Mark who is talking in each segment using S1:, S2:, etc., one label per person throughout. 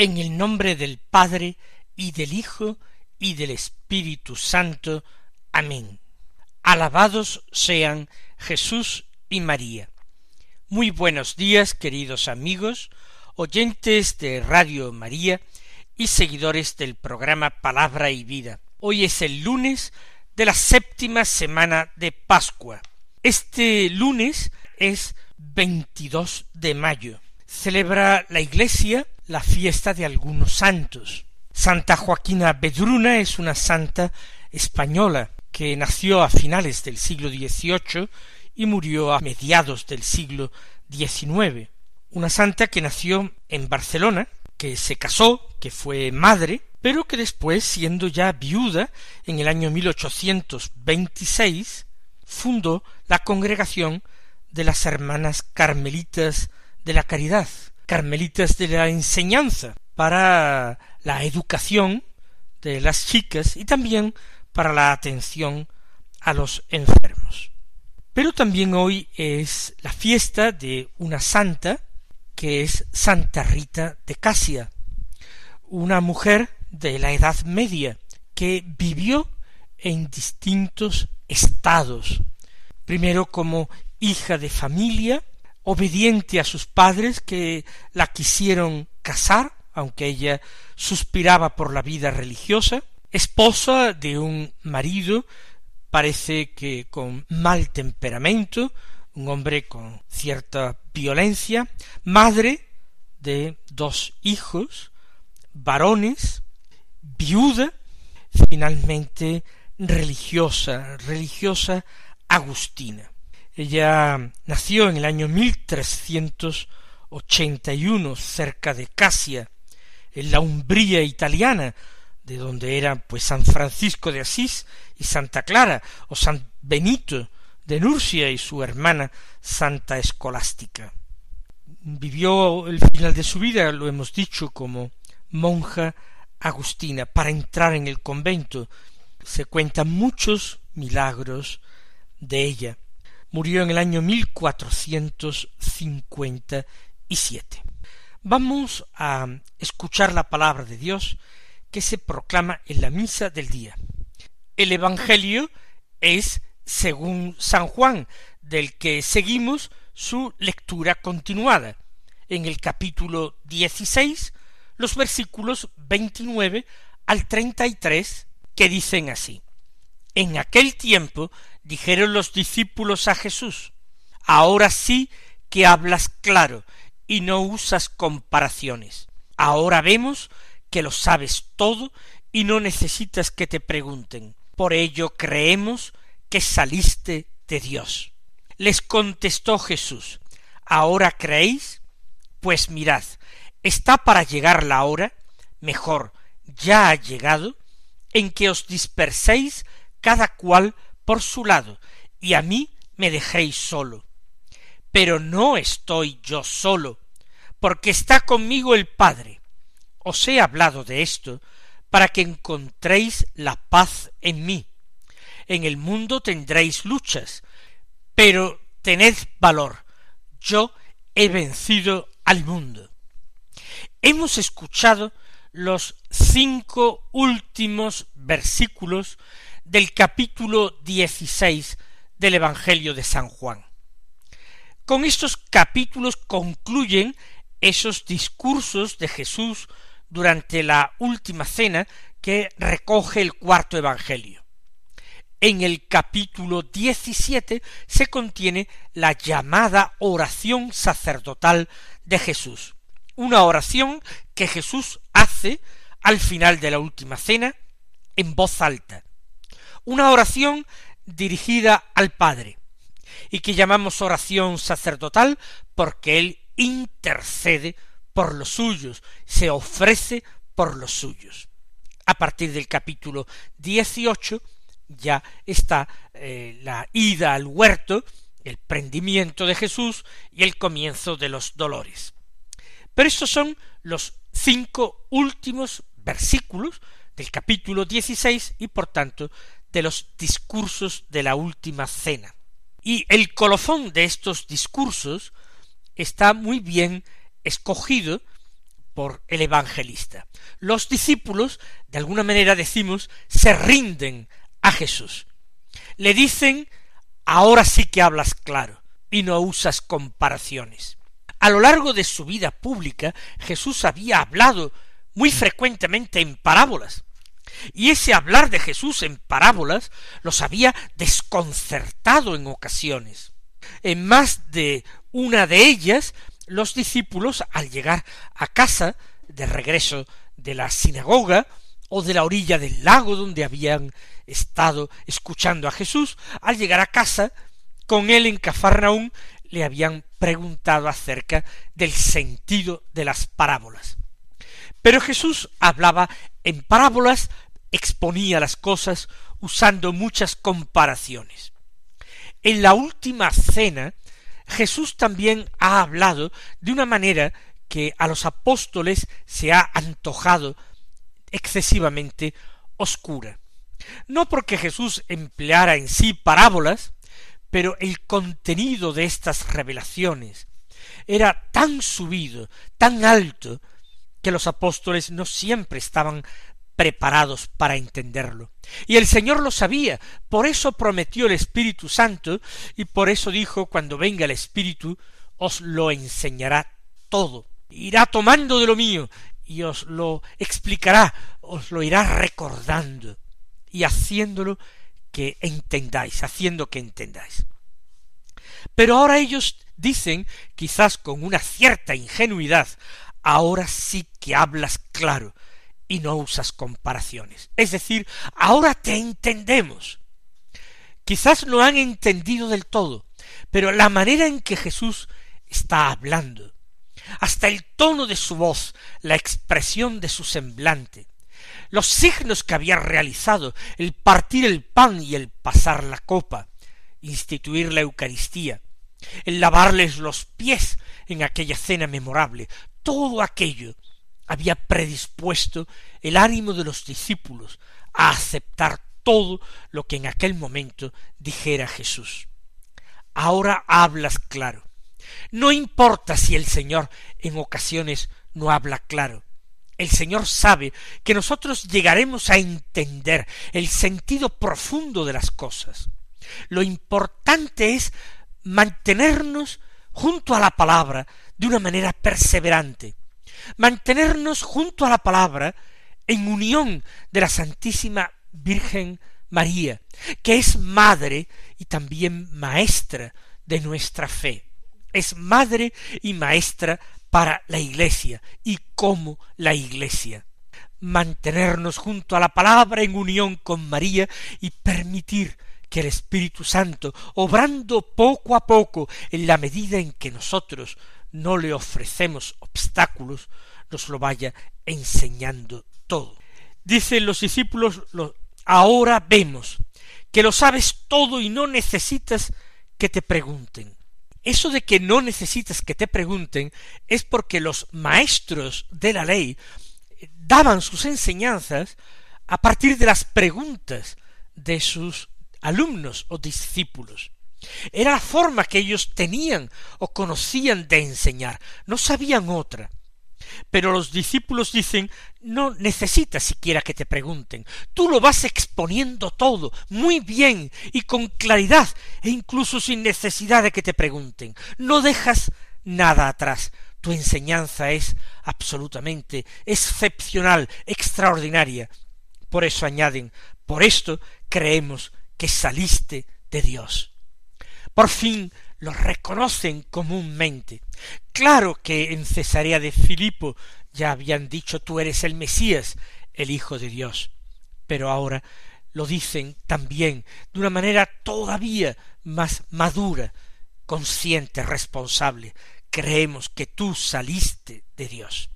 S1: En el nombre del Padre, y del Hijo, y del Espíritu Santo. Amén. Alabados sean Jesús y María. Muy buenos días, queridos amigos, oyentes de Radio María y seguidores del programa Palabra y Vida. Hoy es el lunes de la séptima semana de Pascua. Este lunes es 22 de mayo. Celebra la Iglesia la fiesta de algunos santos. Santa Joaquina Bedruna es una santa española que nació a finales del siglo XVIII y murió a mediados del siglo XIX. Una santa que nació en Barcelona, que se casó, que fue madre, pero que después, siendo ya viuda, en el año 1826, fundó la congregación de las Hermanas Carmelitas de la Caridad, carmelitas de la enseñanza, para la educación de las chicas y también para la atención a los enfermos. Pero también hoy es la fiesta de una santa que es Santa Rita de Casia, una mujer de la Edad Media que vivió en distintos estados, primero como hija de familia, obediente a sus padres que la quisieron casar, aunque ella suspiraba por la vida religiosa, esposa de un marido, parece que con mal temperamento, un hombre con cierta violencia, madre de dos hijos, varones, viuda, finalmente religiosa, religiosa agustina. Ella nació en el año uno cerca de Casia, en la Umbría italiana, de donde eran pues San Francisco de Asís y Santa Clara, o San Benito de Nurcia y su hermana Santa Escolástica. Vivió el final de su vida, lo hemos dicho, como monja agustina. Para entrar en el convento se cuentan muchos milagros de ella murió en el año siete. Vamos a escuchar la palabra de Dios que se proclama en la misa del día. El Evangelio es según San Juan, del que seguimos su lectura continuada. En el capítulo dieciséis, los versículos veintinueve al treinta y tres, que dicen así. En aquel tiempo dijeron los discípulos a Jesús, ahora sí que hablas claro y no usas comparaciones. Ahora vemos que lo sabes todo y no necesitas que te pregunten. Por ello creemos que saliste de Dios. Les contestó Jesús, ¿ahora creéis? Pues mirad, está para llegar la hora, mejor, ya ha llegado, en que os disperséis cada cual por su lado, y a mí me dejéis solo. Pero no estoy yo solo, porque está conmigo el Padre. Os he hablado de esto para que encontréis la paz en mí. En el mundo tendréis luchas, pero tened valor. Yo he vencido al mundo. Hemos escuchado los cinco últimos versículos del capítulo dieciséis del Evangelio de San Juan. Con estos capítulos concluyen esos discursos de Jesús durante la última cena que recoge el cuarto Evangelio. En el capítulo diecisiete se contiene la llamada oración sacerdotal de Jesús, una oración que Jesús al final de la última cena en voz alta, una oración dirigida al Padre, y que llamamos oración sacerdotal porque Él intercede por los suyos, se ofrece por los suyos. A partir del capítulo 18 ya está eh, la ida al huerto, el prendimiento de Jesús y el comienzo de los dolores. Pero estos son los cinco últimos versículos del capítulo 16 y por tanto de los discursos de la última cena. Y el colofón de estos discursos está muy bien escogido por el evangelista. Los discípulos, de alguna manera decimos, se rinden a Jesús. Le dicen, ahora sí que hablas claro y no usas comparaciones. A lo largo de su vida pública, Jesús había hablado muy frecuentemente en parábolas, y ese hablar de Jesús en parábolas los había desconcertado en ocasiones. En más de una de ellas, los discípulos, al llegar a casa, de regreso de la sinagoga, o de la orilla del lago donde habían estado escuchando a Jesús, al llegar a casa, con él en Cafarnaún, le habían preguntado acerca del sentido de las parábolas. Pero Jesús hablaba en parábolas, exponía las cosas usando muchas comparaciones. En la última cena, Jesús también ha hablado de una manera que a los apóstoles se ha antojado excesivamente oscura. No porque Jesús empleara en sí parábolas, pero el contenido de estas revelaciones era tan subido, tan alto, que los apóstoles no siempre estaban preparados para entenderlo. Y el Señor lo sabía, por eso prometió el Espíritu Santo, y por eso dijo, cuando venga el Espíritu, os lo enseñará todo. Irá tomando de lo mío, y os lo explicará, os lo irá recordando, y haciéndolo que entendáis, haciendo que entendáis. Pero ahora ellos dicen, quizás con una cierta ingenuidad, ahora sí que hablas claro y no usas comparaciones. Es decir, ahora te entendemos. Quizás no han entendido del todo, pero la manera en que Jesús está hablando, hasta el tono de su voz, la expresión de su semblante, los signos que había realizado, el partir el pan y el pasar la copa, instituir la Eucaristía, el lavarles los pies en aquella cena memorable, todo aquello había predispuesto el ánimo de los discípulos a aceptar todo lo que en aquel momento dijera Jesús. Ahora hablas claro. No importa si el Señor en ocasiones no habla claro. El Señor sabe que nosotros llegaremos a entender el sentido profundo de las cosas. Lo importante es mantenernos junto a la palabra de una manera perseverante, mantenernos junto a la palabra en unión de la Santísima Virgen María, que es madre y también maestra de nuestra fe. Es madre y maestra para la Iglesia y como la Iglesia. Mantenernos junto a la palabra en unión con María y permitir que el Espíritu Santo, obrando poco a poco en la medida en que nosotros no le ofrecemos obstáculos, nos lo vaya enseñando todo. Dicen los discípulos, ahora vemos que lo sabes todo y no necesitas que te pregunten. Eso de que no necesitas que te pregunten es porque los maestros de la ley daban sus enseñanzas a partir de las preguntas de sus alumnos o discípulos. Era la forma que ellos tenían o conocían de enseñar, no sabían otra. Pero los discípulos dicen no necesitas siquiera que te pregunten, tú lo vas exponiendo todo muy bien y con claridad e incluso sin necesidad de que te pregunten. No dejas nada atrás. Tu enseñanza es absolutamente excepcional, extraordinaria. Por eso añaden, por esto creemos que saliste de Dios. Por fin lo reconocen comúnmente. Claro que en Cesarea de Filipo ya habían dicho tú eres el Mesías, el Hijo de Dios. Pero ahora lo dicen también de una manera todavía más madura, consciente, responsable. Creemos que tú saliste de Dios.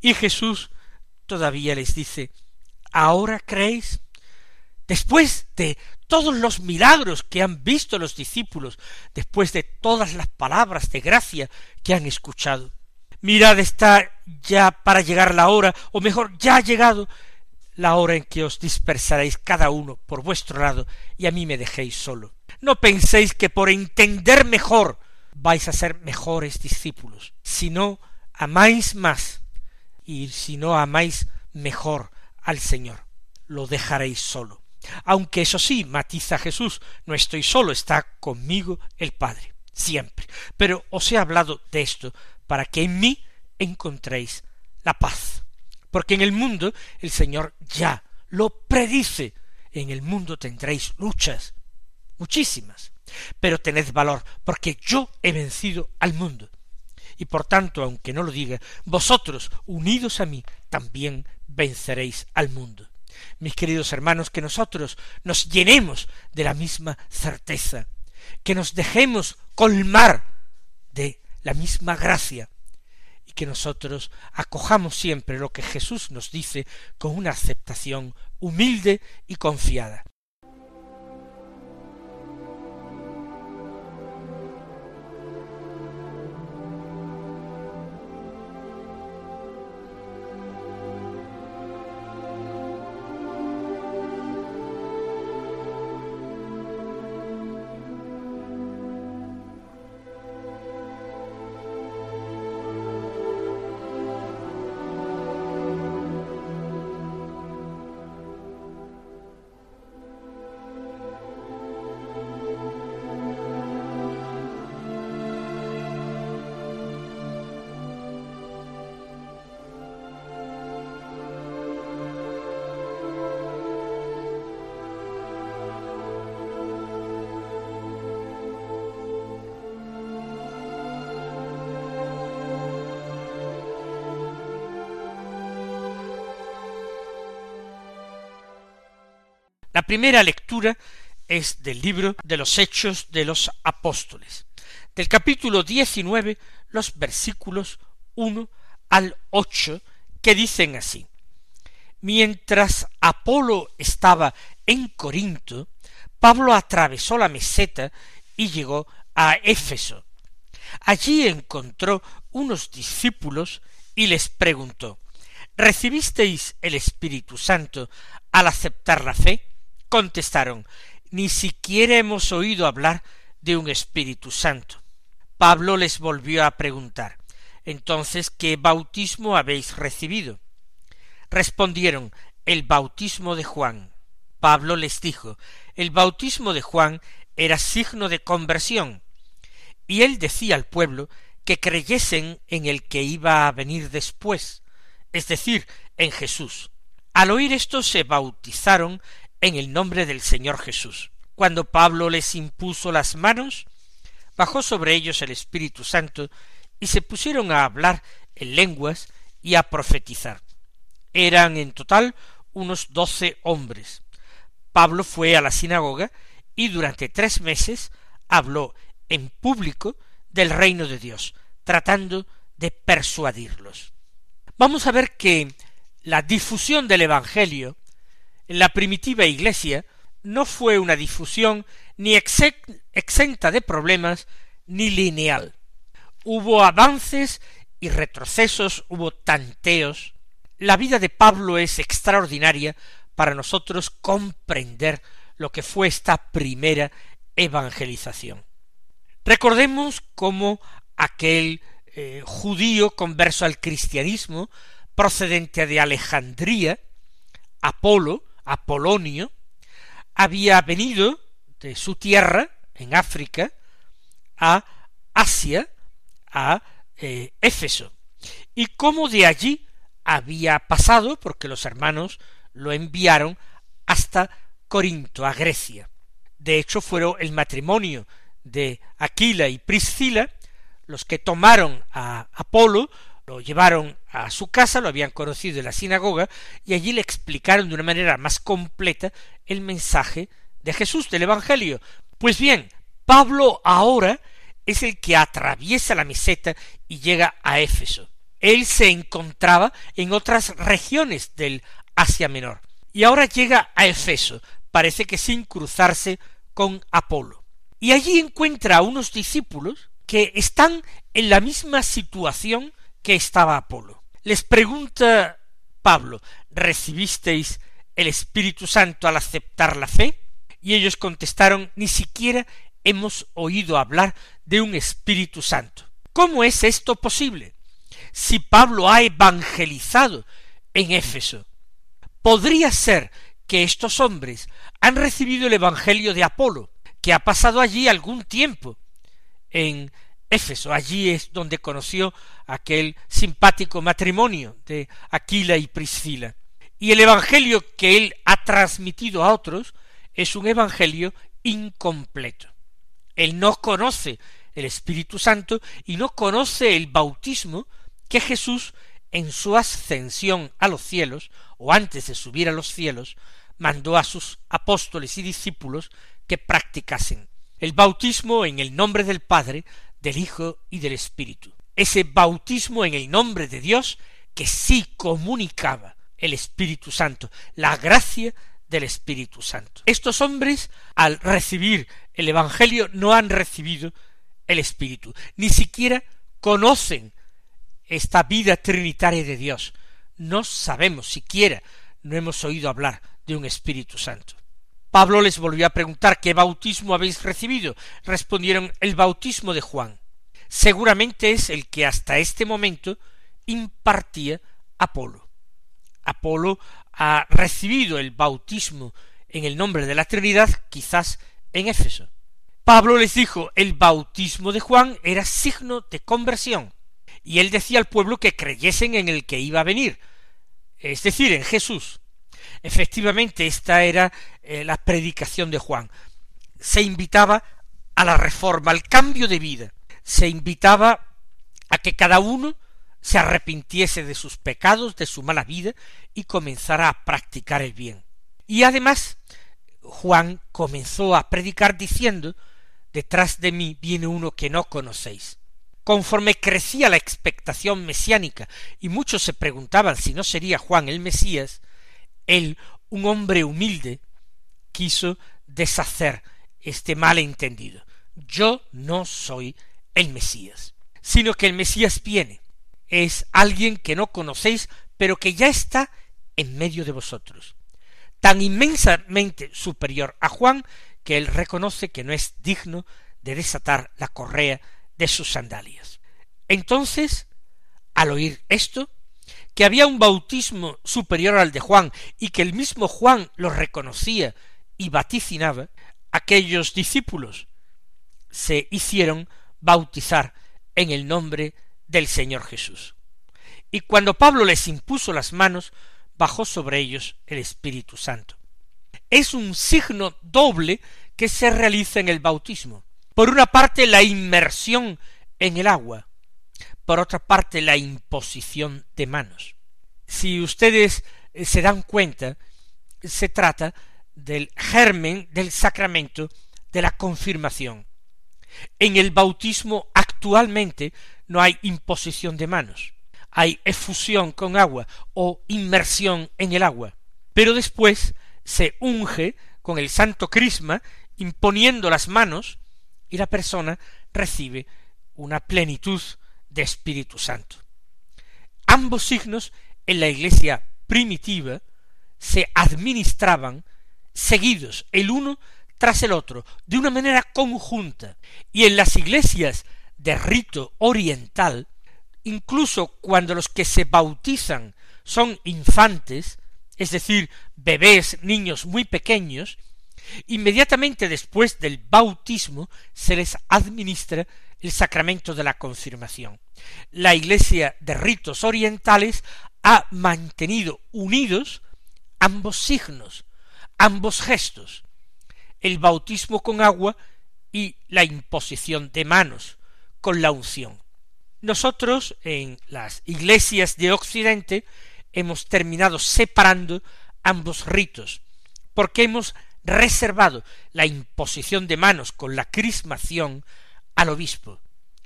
S1: Y Jesús todavía les dice, ¿ahora creéis? Después de todos los milagros que han visto los discípulos, después de todas las palabras de gracia que han escuchado. Mirad, está ya para llegar la hora, o mejor, ya ha llegado la hora en que os dispersaréis cada uno por vuestro lado y a mí me dejéis solo. No penséis que por entender mejor vais a ser mejores discípulos, si no amáis más y si no amáis mejor al Señor, lo dejaréis solo. Aunque eso sí, matiza Jesús, no estoy solo, está conmigo el Padre, siempre. Pero os he hablado de esto para que en mí encontréis la paz. Porque en el mundo el Señor ya lo predice. En el mundo tendréis luchas, muchísimas. Pero tened valor, porque yo he vencido al mundo. Y por tanto, aunque no lo diga, vosotros, unidos a mí, también venceréis al mundo mis queridos hermanos, que nosotros nos llenemos de la misma certeza, que nos dejemos colmar de la misma gracia, y que nosotros acojamos siempre lo que Jesús nos dice con una aceptación humilde y confiada. La primera lectura es del libro de los Hechos de los Apóstoles, del capítulo diecinueve, los versículos uno al ocho, que dicen así Mientras Apolo estaba en Corinto, Pablo atravesó la meseta y llegó a Éfeso. Allí encontró unos discípulos y les preguntó ¿Recibisteis el Espíritu Santo al aceptar la fe? Contestaron ni siquiera hemos oído hablar de un Espíritu Santo. Pablo les volvió a preguntar entonces ¿qué bautismo habéis recibido? Respondieron el bautismo de Juan. Pablo les dijo el bautismo de Juan era signo de conversión, y él decía al pueblo que creyesen en el que iba a venir después, es decir, en Jesús. Al oír esto se bautizaron en el nombre del Señor Jesús. Cuando Pablo les impuso las manos, bajó sobre ellos el Espíritu Santo y se pusieron a hablar en lenguas y a profetizar. Eran en total unos doce hombres. Pablo fue a la sinagoga y durante tres meses habló en público del reino de Dios, tratando de persuadirlos. Vamos a ver que la difusión del Evangelio la primitiva Iglesia no fue una difusión ni exenta de problemas ni lineal. Hubo avances y retrocesos, hubo tanteos. La vida de Pablo es extraordinaria para nosotros comprender lo que fue esta primera evangelización. Recordemos cómo aquel eh, judío converso al cristianismo, procedente de Alejandría, Apolo, Apolonio, había venido de su tierra, en África, a Asia, a eh, Éfeso, y cómo de allí había pasado, porque los hermanos lo enviaron hasta Corinto, a Grecia. De hecho, fueron el matrimonio de Aquila y Priscila los que tomaron a Apolo, Lo llevaron a su casa, lo habían conocido en la sinagoga, y allí le explicaron de una manera más completa el mensaje de Jesús, del Evangelio. Pues bien, Pablo ahora es el que atraviesa la meseta y llega a Éfeso. Él se encontraba en otras regiones del Asia Menor, y ahora llega a Efeso, parece que sin cruzarse con Apolo. Y allí encuentra a unos discípulos que están en la misma situación que estaba Apolo. Les pregunta Pablo, ¿recibisteis el Espíritu Santo al aceptar la fe? Y ellos contestaron, ni siquiera hemos oído hablar de un Espíritu Santo. ¿Cómo es esto posible? Si Pablo ha evangelizado en Éfeso, podría ser que estos hombres han recibido el Evangelio de Apolo, que ha pasado allí algún tiempo en Éfeso. Allí es donde conoció aquel simpático matrimonio de Aquila y Priscila. Y el Evangelio que él ha transmitido a otros es un Evangelio incompleto. Él no conoce el Espíritu Santo y no conoce el bautismo que Jesús en su ascensión a los cielos, o antes de subir a los cielos, mandó a sus apóstoles y discípulos que practicasen el bautismo en el nombre del Padre, del Hijo y del Espíritu. Ese bautismo en el nombre de Dios que sí comunicaba el Espíritu Santo, la gracia del Espíritu Santo. Estos hombres, al recibir el Evangelio, no han recibido el Espíritu, ni siquiera conocen esta vida trinitaria de Dios. No sabemos siquiera, no hemos oído hablar de un Espíritu Santo. Pablo les volvió a preguntar ¿qué bautismo habéis recibido? Respondieron el bautismo de Juan. Seguramente es el que hasta este momento impartía Apolo. Apolo ha recibido el bautismo en el nombre de la Trinidad, quizás en Éfeso. Pablo les dijo el bautismo de Juan era signo de conversión, y él decía al pueblo que creyesen en el que iba a venir, es decir, en Jesús. Efectivamente, esta era eh, la predicación de Juan. Se invitaba a la reforma, al cambio de vida. Se invitaba a que cada uno se arrepintiese de sus pecados, de su mala vida, y comenzara a practicar el bien. Y además, Juan comenzó a predicar diciendo, Detrás de mí viene uno que no conocéis. Conforme crecía la expectación mesiánica y muchos se preguntaban si no sería Juan el Mesías, él, un hombre humilde, quiso deshacer este malentendido. Yo no soy el Mesías, sino que el Mesías viene. Es alguien que no conocéis, pero que ya está en medio de vosotros. Tan inmensamente superior a Juan que él reconoce que no es digno de desatar la correa de sus sandalias. Entonces, al oír esto, que había un bautismo superior al de Juan y que el mismo Juan lo reconocía y vaticinaba, aquellos discípulos se hicieron bautizar en el nombre del Señor Jesús. Y cuando Pablo les impuso las manos, bajó sobre ellos el Espíritu Santo. Es un signo doble que se realiza en el bautismo. Por una parte, la inmersión en el agua, por otra parte, la imposición de manos. Si ustedes eh, se dan cuenta, se trata del germen del sacramento de la confirmación. En el bautismo actualmente no hay imposición de manos, hay efusión con agua o inmersión en el agua, pero después se unge con el santo crisma imponiendo las manos y la persona recibe una plenitud de Espíritu Santo. Ambos signos en la iglesia primitiva se administraban seguidos el uno tras el otro, de una manera conjunta, y en las iglesias de rito oriental, incluso cuando los que se bautizan son infantes, es decir, bebés, niños muy pequeños, Inmediatamente después del bautismo se les administra el sacramento de la confirmación. La Iglesia de ritos orientales ha mantenido unidos ambos signos, ambos gestos, el bautismo con agua y la imposición de manos con la unción. Nosotros en las iglesias de Occidente hemos terminado separando ambos ritos, porque hemos reservado la imposición de manos con la crismación al obispo,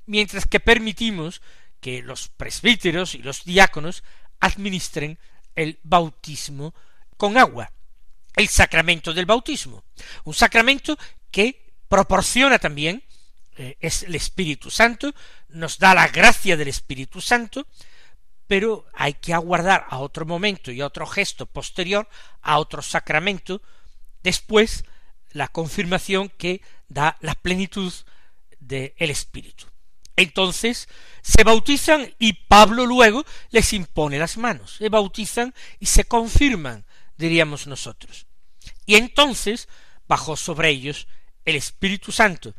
S1: mientras que permitimos que los presbíteros y los diáconos administren el bautismo con agua, el sacramento del bautismo, un sacramento que proporciona también eh, es el Espíritu Santo, nos da la gracia del Espíritu Santo, pero hay que aguardar a otro momento y a otro gesto posterior, a otro sacramento, después la confirmación que da la plenitud del Espíritu. Entonces se bautizan y Pablo luego les impone las manos, se bautizan y se confirman, diríamos nosotros. Y entonces bajó sobre ellos el Espíritu Santo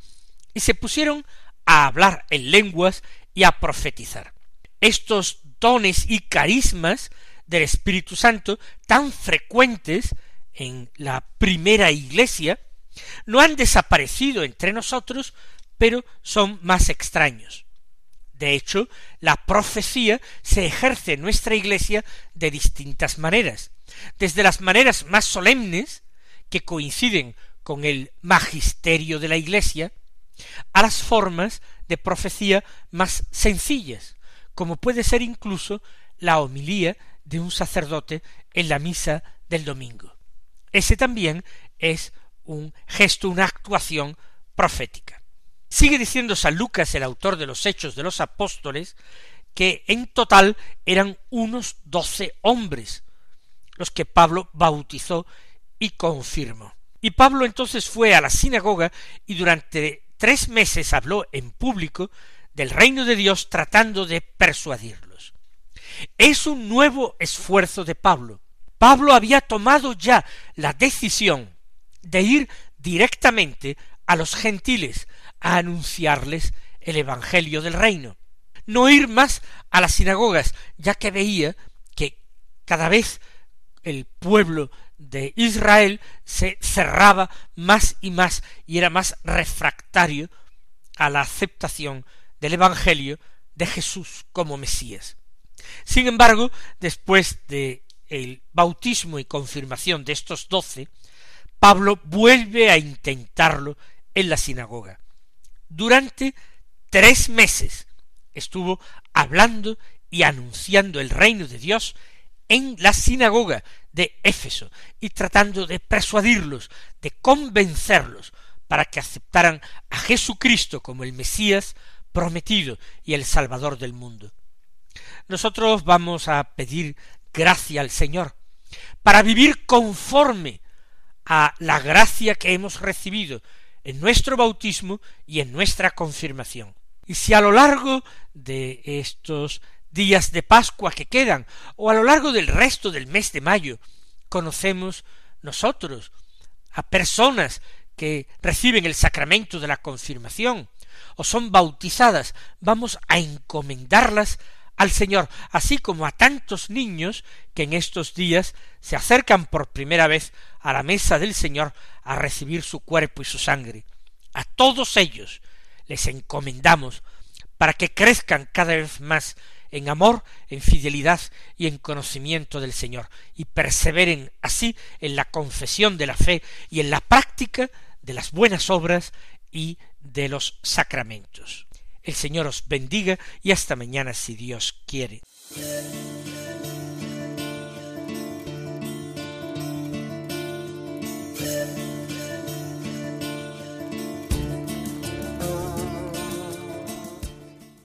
S1: y se pusieron a hablar en lenguas y a profetizar. Estos dones y carismas del Espíritu Santo tan frecuentes en la primera iglesia no han desaparecido entre nosotros, pero son más extraños. De hecho, la profecía se ejerce en nuestra iglesia de distintas maneras, desde las maneras más solemnes, que coinciden con el magisterio de la iglesia, a las formas de profecía más sencillas, como puede ser incluso la homilía de un sacerdote en la misa del domingo. Ese también es un gesto, una actuación profética. Sigue diciendo San Lucas, el autor de los Hechos de los Apóstoles, que en total eran unos doce hombres los que Pablo bautizó y confirmó. Y Pablo entonces fue a la sinagoga y durante tres meses habló en público del reino de Dios tratando de persuadirlos. Es un nuevo esfuerzo de Pablo. Pablo había tomado ya la decisión de ir directamente a los gentiles a anunciarles el Evangelio del reino. No ir más a las sinagogas, ya que veía que cada vez el pueblo de Israel se cerraba más y más y era más refractario a la aceptación del Evangelio de Jesús como Mesías. Sin embargo, después de el bautismo y confirmación de estos doce, Pablo vuelve a intentarlo en la sinagoga. Durante tres meses estuvo hablando y anunciando el reino de Dios en la sinagoga de Éfeso y tratando de persuadirlos, de convencerlos para que aceptaran a Jesucristo como el Mesías prometido y el Salvador del mundo. Nosotros vamos a pedir gracia al Señor para vivir conforme a la gracia que hemos recibido en nuestro bautismo y en nuestra confirmación. Y si a lo largo de estos días de Pascua que quedan, o a lo largo del resto del mes de mayo, conocemos nosotros a personas que reciben el sacramento de la confirmación, o son bautizadas, vamos a encomendarlas al Señor, así como a tantos niños que en estos días se acercan por primera vez a la mesa del Señor a recibir su cuerpo y su sangre. A todos ellos les encomendamos para que crezcan cada vez más en amor, en fidelidad y en conocimiento del Señor, y perseveren así en la confesión de la fe y en la práctica de las buenas obras y de los sacramentos. El Señor os bendiga y hasta mañana si Dios quiere.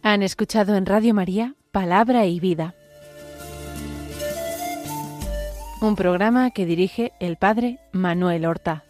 S2: Han escuchado en Radio María Palabra y Vida, un programa que dirige el Padre Manuel Horta.